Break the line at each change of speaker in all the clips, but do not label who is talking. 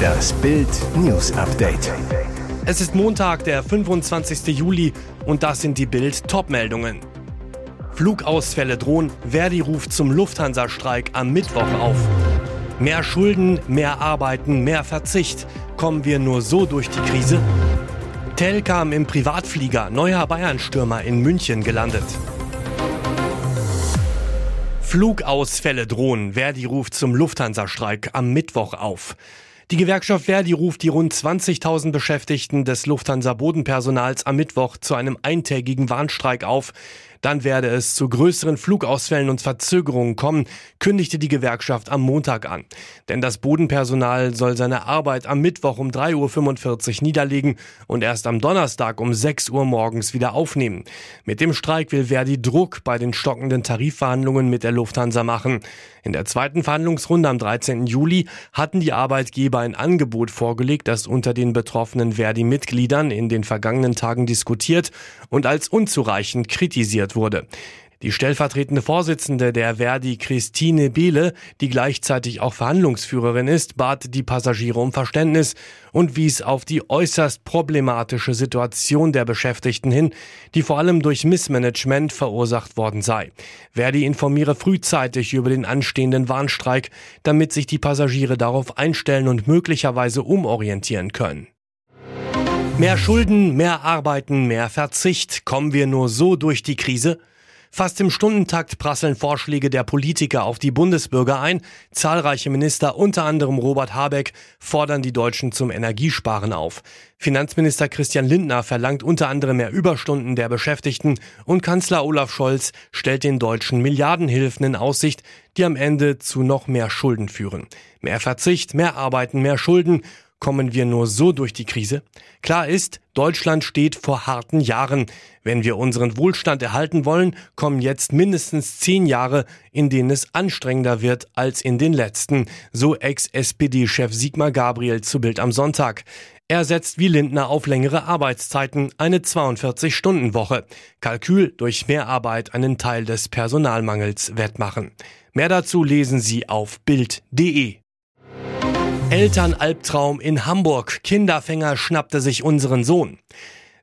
Das Bild News Update.
Es ist Montag, der 25. Juli und das sind die Bild Topmeldungen. Flugausfälle drohen, Verdi ruft zum Lufthansa-Streik am Mittwoch auf. Mehr Schulden, mehr Arbeiten, mehr Verzicht. Kommen wir nur so durch die Krise? Tell kam im Privatflieger, neuer Bayern-Stürmer in München gelandet. Flugausfälle drohen. Verdi ruft zum Lufthansa-Streik am Mittwoch auf. Die Gewerkschaft Verdi ruft die rund 20.000 Beschäftigten des Lufthansa-Bodenpersonals am Mittwoch zu einem eintägigen Warnstreik auf. Dann werde es zu größeren Flugausfällen und Verzögerungen kommen, kündigte die Gewerkschaft am Montag an. Denn das Bodenpersonal soll seine Arbeit am Mittwoch um 3.45 Uhr niederlegen und erst am Donnerstag um 6 Uhr morgens wieder aufnehmen. Mit dem Streik will Verdi Druck bei den stockenden Tarifverhandlungen mit der Lufthansa machen. In der zweiten Verhandlungsrunde am 13. Juli hatten die Arbeitgeber ein Angebot vorgelegt, das unter den betroffenen Verdi-Mitgliedern in den vergangenen Tagen diskutiert und als unzureichend kritisiert verhindert wurde. Die stellvertretende Vorsitzende der Verdi, Christine Behle, die gleichzeitig auch Verhandlungsführerin ist, bat die Passagiere um Verständnis und wies auf die äußerst problematische Situation der Beschäftigten hin, die vor allem durch Missmanagement verursacht worden sei. Verdi informiere frühzeitig über den anstehenden Warnstreik, damit sich die Passagiere darauf einstellen und möglicherweise umorientieren können. Mehr Schulden, mehr Arbeiten, mehr Verzicht. Kommen wir nur so durch die Krise? Fast im Stundentakt prasseln Vorschläge der Politiker auf die Bundesbürger ein. Zahlreiche Minister, unter anderem Robert Habeck, fordern die Deutschen zum Energiesparen auf. Finanzminister Christian Lindner verlangt unter anderem mehr Überstunden der Beschäftigten und Kanzler Olaf Scholz stellt den Deutschen Milliardenhilfen in Aussicht, die am Ende zu noch mehr Schulden führen. Mehr Verzicht, mehr Arbeiten, mehr Schulden Kommen wir nur so durch die Krise? Klar ist, Deutschland steht vor harten Jahren. Wenn wir unseren Wohlstand erhalten wollen, kommen jetzt mindestens zehn Jahre, in denen es anstrengender wird als in den letzten, so Ex-SPD-Chef Sigmar Gabriel zu Bild am Sonntag. Er setzt wie Lindner auf längere Arbeitszeiten, eine 42-Stunden-Woche. Kalkül durch Mehrarbeit einen Teil des Personalmangels wettmachen. Mehr dazu lesen Sie auf Bild.de. Elternalbtraum in Hamburg. Kinderfänger schnappte sich unseren Sohn.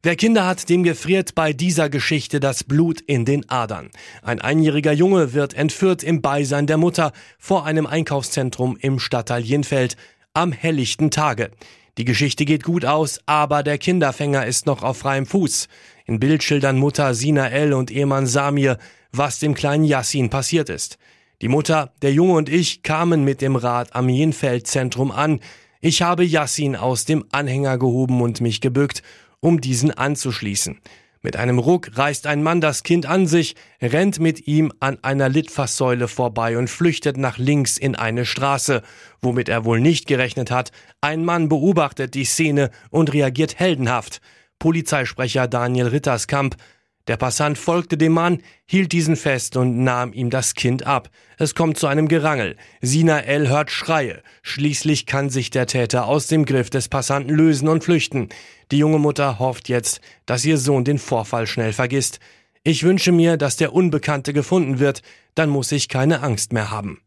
Wer Kinder hat, dem gefriert bei dieser Geschichte das Blut in den Adern. Ein einjähriger Junge wird entführt im Beisein der Mutter vor einem Einkaufszentrum im Stadtteil Jenfeld am helllichten Tage. Die Geschichte geht gut aus, aber der Kinderfänger ist noch auf freiem Fuß. In Bild schildern Mutter Sina L. und Ehemann Samir, was dem kleinen Yassin passiert ist. Die Mutter, der Junge und ich kamen mit dem Rad am Jenfeldzentrum an. Ich habe Yassin aus dem Anhänger gehoben und mich gebückt, um diesen anzuschließen. Mit einem Ruck reißt ein Mann das Kind an sich, rennt mit ihm an einer Litfaßsäule vorbei und flüchtet nach links in eine Straße, womit er wohl nicht gerechnet hat. Ein Mann beobachtet die Szene und reagiert heldenhaft. Polizeisprecher Daniel Ritterskamp der Passant folgte dem Mann, hielt diesen fest und nahm ihm das Kind ab. Es kommt zu einem Gerangel. Sina L. hört Schreie. Schließlich kann sich der Täter aus dem Griff des Passanten lösen und flüchten. Die junge Mutter hofft jetzt, dass ihr Sohn den Vorfall schnell vergisst. Ich wünsche mir, dass der Unbekannte gefunden wird, dann muss ich keine Angst mehr haben.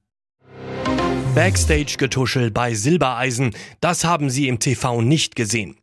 Backstage-Getuschel bei Silbereisen, das haben Sie im TV nicht gesehen.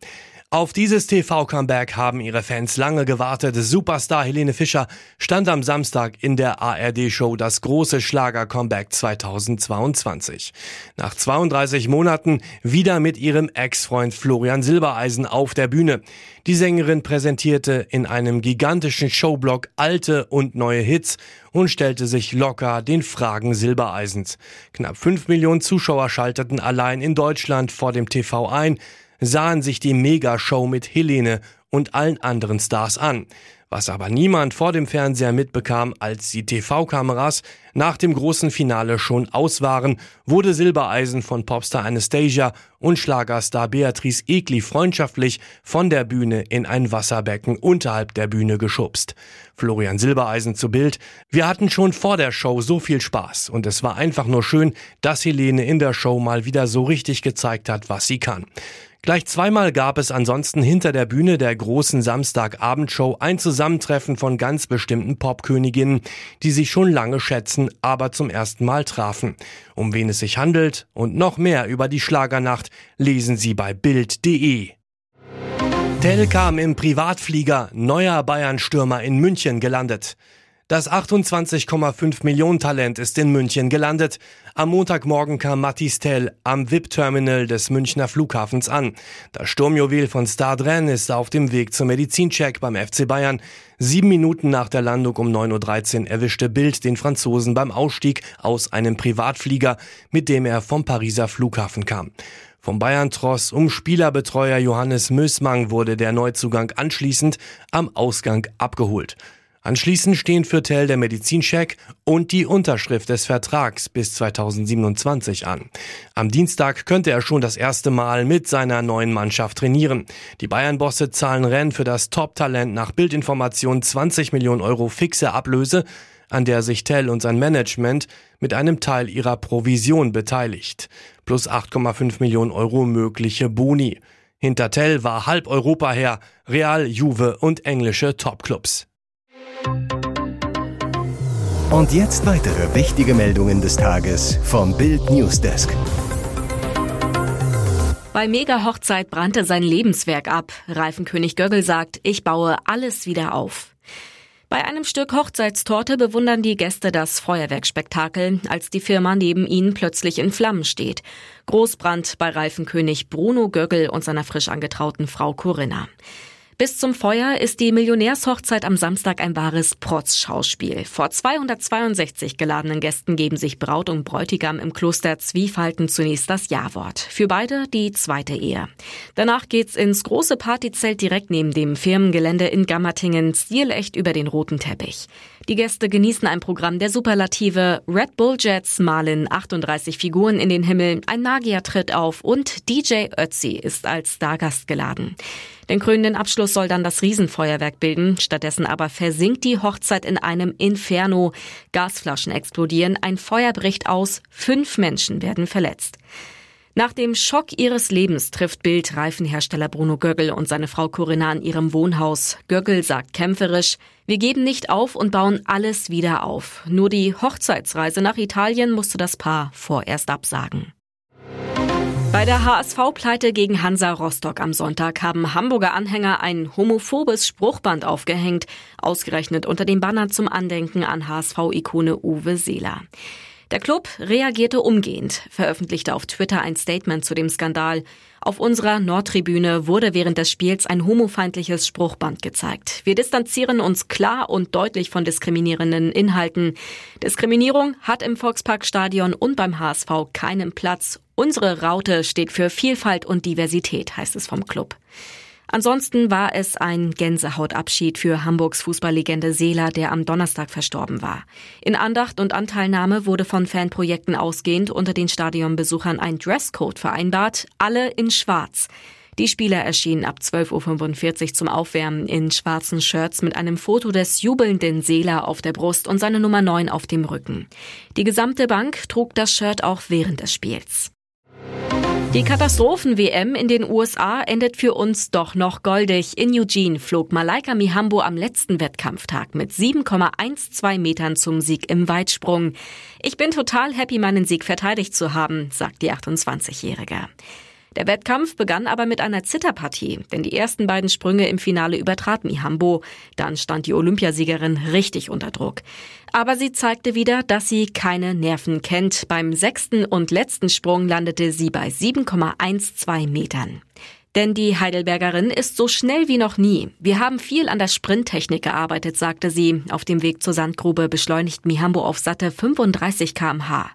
Auf dieses TV-Comeback haben ihre Fans lange gewartet. Superstar Helene Fischer stand am Samstag in der ARD-Show das große Schlager-Comeback 2022. Nach 32 Monaten wieder mit ihrem Ex-Freund Florian Silbereisen auf der Bühne. Die Sängerin präsentierte in einem gigantischen Showblock alte und neue Hits und stellte sich locker den Fragen Silbereisens. Knapp 5 Millionen Zuschauer schalteten allein in Deutschland vor dem TV ein sahen sich die Megashow mit Helene und allen anderen Stars an. Was aber niemand vor dem Fernseher mitbekam, als die TV-Kameras nach dem großen Finale schon aus waren, wurde Silbereisen von Popstar Anastasia und Schlagerstar Beatrice Egli freundschaftlich von der Bühne in ein Wasserbecken unterhalb der Bühne geschubst. Florian Silbereisen zu Bild. Wir hatten schon vor der Show so viel Spaß und es war einfach nur schön, dass Helene in der Show mal wieder so richtig gezeigt hat, was sie kann. Gleich zweimal gab es ansonsten hinter der Bühne der großen Samstagabendshow ein Zusammentreffen von ganz bestimmten Popköniginnen, die sich schon lange schätzen, aber zum ersten Mal trafen. Um wen es sich handelt und noch mehr über die Schlagernacht lesen Sie bei Bild.de. Tell kam im Privatflieger, neuer Bayern-Stürmer in München gelandet. Das 28,5 Millionen Talent ist in München gelandet. Am Montagmorgen kam Mathis Tell am VIP-Terminal des Münchner Flughafens an. Das Sturmjuwel von Stadren ist auf dem Weg zum Medizincheck beim FC Bayern. Sieben Minuten nach der Landung um 9.13 Uhr erwischte Bild den Franzosen beim Ausstieg aus einem Privatflieger, mit dem er vom Pariser Flughafen kam. Vom Bayern-Tross um Spielerbetreuer Johannes Mösmang wurde der Neuzugang anschließend am Ausgang abgeholt. Anschließend stehen für Tell der Medizincheck und die Unterschrift des Vertrags bis 2027 an. Am Dienstag könnte er schon das erste Mal mit seiner neuen Mannschaft trainieren. Die Bayern-Bosse zahlen Rennen für das Top-Talent nach Bildinformation 20 Millionen Euro fixe Ablöse, an der sich Tell und sein Management mit einem Teil ihrer Provision beteiligt. Plus 8,5 Millionen Euro mögliche Boni. Hinter Tell war halb Europa her, Real, Juve und englische Topclubs.
Und jetzt weitere wichtige Meldungen des Tages vom Bild Newsdesk.
Bei Mega-Hochzeit brannte sein Lebenswerk ab. Reifenkönig Göggel sagt, ich baue alles wieder auf. Bei einem Stück Hochzeitstorte bewundern die Gäste das Feuerwerkspektakel, als die Firma neben ihnen plötzlich in Flammen steht. Großbrand bei Reifenkönig Bruno Göggel und seiner frisch angetrauten Frau Corinna. Bis zum Feuer ist die Millionärshochzeit am Samstag ein wahres Protzschauspiel. Vor 262 geladenen Gästen geben sich Braut und Bräutigam im Kloster Zwiefalten zunächst das Ja-Wort. Für beide die zweite Ehe. Danach geht's ins große Partyzelt direkt neben dem Firmengelände in Gammertingen, stilecht über den roten Teppich. Die Gäste genießen ein Programm der Superlative. Red Bull Jets malen 38 Figuren in den Himmel, ein Magier tritt auf und DJ Ötzi ist als Stargast geladen. Den krönenden Abschluss soll dann das Riesenfeuerwerk bilden. Stattdessen aber versinkt die Hochzeit in einem Inferno. Gasflaschen explodieren, ein Feuer bricht aus, fünf Menschen werden verletzt. Nach dem Schock ihres Lebens trifft Bild Reifenhersteller Bruno Göggel und seine Frau Corinna in ihrem Wohnhaus. Göggel sagt kämpferisch, wir geben nicht auf und bauen alles wieder auf. Nur die Hochzeitsreise nach Italien musste das Paar vorerst absagen. Bei der HSV-Pleite gegen Hansa Rostock am Sonntag haben Hamburger Anhänger ein homophobes Spruchband aufgehängt, ausgerechnet unter dem Banner zum Andenken an HSV-Ikone Uwe Seeler. Der Club reagierte umgehend, veröffentlichte auf Twitter ein Statement zu dem Skandal. Auf unserer Nordtribüne wurde während des Spiels ein homofeindliches Spruchband gezeigt. Wir distanzieren uns klar und deutlich von diskriminierenden Inhalten. Diskriminierung hat im Volksparkstadion und beim HSV keinen Platz. Unsere Raute steht für Vielfalt und Diversität, heißt es vom Club. Ansonsten war es ein Gänsehautabschied für Hamburgs Fußballlegende Seeler, der am Donnerstag verstorben war. In Andacht und Anteilnahme wurde von Fanprojekten ausgehend unter den Stadionbesuchern ein Dresscode vereinbart, alle in Schwarz. Die Spieler erschienen ab 12.45 Uhr zum Aufwärmen in schwarzen Shirts mit einem Foto des jubelnden Seeler auf der Brust und seine Nummer 9 auf dem Rücken. Die gesamte Bank trug das Shirt auch während des Spiels. Die Katastrophen-WM in den USA endet für uns doch noch goldig. In Eugene flog Malaika Mihambo am letzten Wettkampftag mit 7,12 Metern zum Sieg im Weitsprung. Ich bin total happy, meinen Sieg verteidigt zu haben, sagt die 28-Jährige. Der Wettkampf begann aber mit einer Zitterpartie, denn die ersten beiden Sprünge im Finale übertrat Mihambo. Dann stand die Olympiasiegerin richtig unter Druck. Aber sie zeigte wieder, dass sie keine Nerven kennt. Beim sechsten und letzten Sprung landete sie bei 7,12 Metern. Denn die Heidelbergerin ist so schnell wie noch nie. Wir haben viel an der Sprinttechnik gearbeitet, sagte sie. Auf dem Weg zur Sandgrube beschleunigt Mihambo auf satte 35 kmh.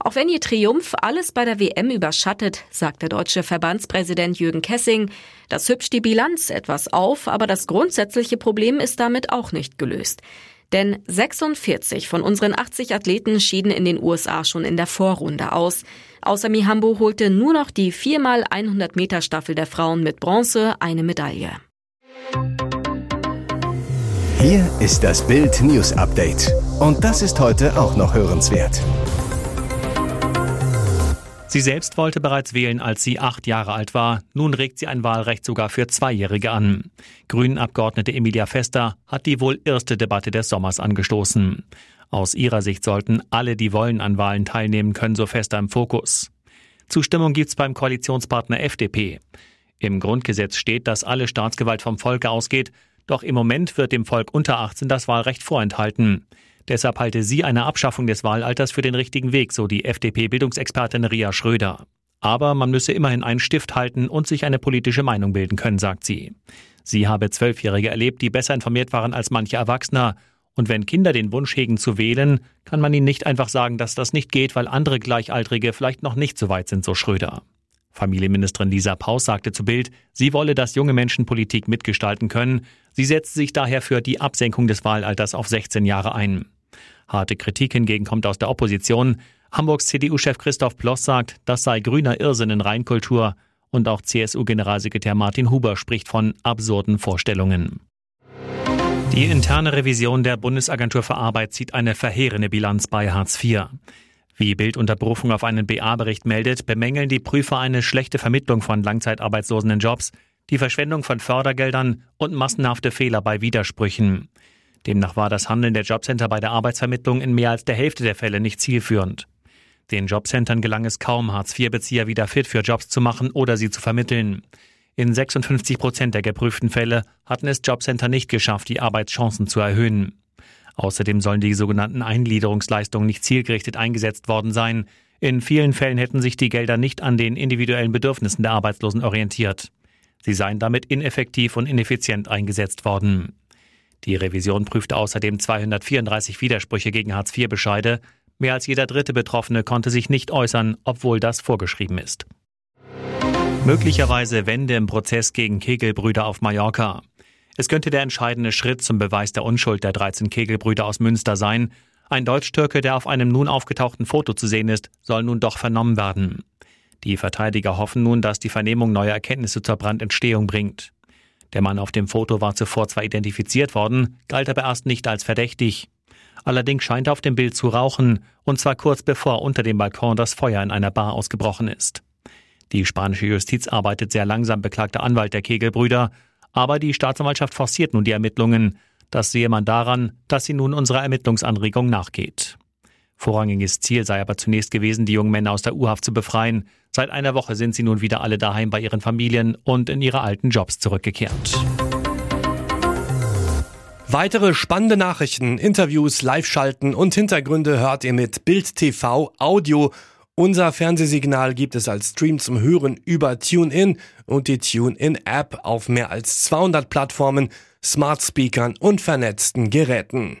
Auch wenn ihr Triumph alles bei der WM überschattet, sagt der deutsche Verbandspräsident Jürgen Kessing, das hübscht die Bilanz etwas auf, aber das grundsätzliche Problem ist damit auch nicht gelöst. Denn 46 von unseren 80 Athleten schieden in den USA schon in der Vorrunde aus. Außer Mihambo holte nur noch die 4x100 Meter Staffel der Frauen mit Bronze eine Medaille.
Hier ist das Bild News Update. Und das ist heute auch noch hörenswert.
Sie selbst wollte bereits wählen, als sie acht Jahre alt war. Nun regt sie ein Wahlrecht sogar für Zweijährige an. Grünen-Abgeordnete Emilia Fester hat die wohl erste Debatte des Sommers angestoßen. Aus ihrer Sicht sollten alle, die wollen, an Wahlen teilnehmen können, so Fester im Fokus. Zustimmung gibt's beim Koalitionspartner FDP. Im Grundgesetz steht, dass alle Staatsgewalt vom Volke ausgeht, doch im Moment wird dem Volk unter 18 das Wahlrecht vorenthalten. Deshalb halte sie eine Abschaffung des Wahlalters für den richtigen Weg, so die FDP-Bildungsexpertin Ria Schröder. Aber man müsse immerhin einen Stift halten und sich eine politische Meinung bilden können, sagt sie. Sie habe Zwölfjährige erlebt, die besser informiert waren als manche Erwachsener. Und wenn Kinder den Wunsch hegen zu wählen, kann man ihnen nicht einfach sagen, dass das nicht geht, weil andere Gleichaltrige vielleicht noch nicht so weit sind, so Schröder. Familienministerin Lisa Paus sagte zu Bild, sie wolle, dass junge Menschen Politik mitgestalten können. Sie setzt sich daher für die Absenkung des Wahlalters auf 16 Jahre ein. Harte Kritik hingegen kommt aus der Opposition. Hamburgs CDU-Chef Christoph Ploss sagt, das sei grüner Irrsinn in Reinkultur. Und auch CSU-Generalsekretär Martin Huber spricht von absurden Vorstellungen. Die interne Revision der Bundesagentur für Arbeit zieht eine verheerende Bilanz bei Hartz IV. Wie Bild unter Berufung auf einen BA-Bericht meldet, bemängeln die Prüfer eine schlechte Vermittlung von Langzeitarbeitslosen in Jobs, die Verschwendung von Fördergeldern und massenhafte Fehler bei Widersprüchen. Demnach war das Handeln der Jobcenter bei der Arbeitsvermittlung in mehr als der Hälfte der Fälle nicht zielführend. Den Jobcentern gelang es kaum, Hartz-IV-Bezieher wieder fit für Jobs zu machen oder sie zu vermitteln. In 56 Prozent der geprüften Fälle hatten es Jobcenter nicht geschafft, die Arbeitschancen zu erhöhen. Außerdem sollen die sogenannten Eingliederungsleistungen nicht zielgerichtet eingesetzt worden sein. In vielen Fällen hätten sich die Gelder nicht an den individuellen Bedürfnissen der Arbeitslosen orientiert. Sie seien damit ineffektiv und ineffizient eingesetzt worden. Die Revision prüfte außerdem 234 Widersprüche gegen Hartz-IV-Bescheide. Mehr als jeder dritte Betroffene konnte sich nicht äußern, obwohl das vorgeschrieben ist. Möglicherweise Wende im Prozess gegen Kegelbrüder auf Mallorca. Es könnte der entscheidende Schritt zum Beweis der Unschuld der 13 Kegelbrüder aus Münster sein. Ein Deutsch-Türke, der auf einem nun aufgetauchten Foto zu sehen ist, soll nun doch vernommen werden. Die Verteidiger hoffen nun, dass die Vernehmung neue Erkenntnisse zur Brandentstehung bringt. Der Mann auf dem Foto war zuvor zwar identifiziert worden, galt aber erst nicht als verdächtig. Allerdings scheint er auf dem Bild zu rauchen, und zwar kurz bevor unter dem Balkon das Feuer in einer Bar ausgebrochen ist. Die spanische Justiz arbeitet sehr langsam, beklagte Anwalt der Kegelbrüder, aber die Staatsanwaltschaft forciert nun die Ermittlungen. Das sehe man daran, dass sie nun unserer Ermittlungsanregung nachgeht. Vorrangiges Ziel sei aber zunächst gewesen, die jungen Männer aus der U-Haft zu befreien. Seit einer Woche sind sie nun wieder alle daheim bei ihren Familien und in ihre alten Jobs zurückgekehrt.
Weitere spannende Nachrichten, Interviews, Live-Schalten und Hintergründe hört ihr mit Bild TV Audio. Unser Fernsehsignal gibt es als Stream zum Hören über TuneIn und die TuneIn-App auf mehr als 200 Plattformen, Smart Speakern und vernetzten Geräten.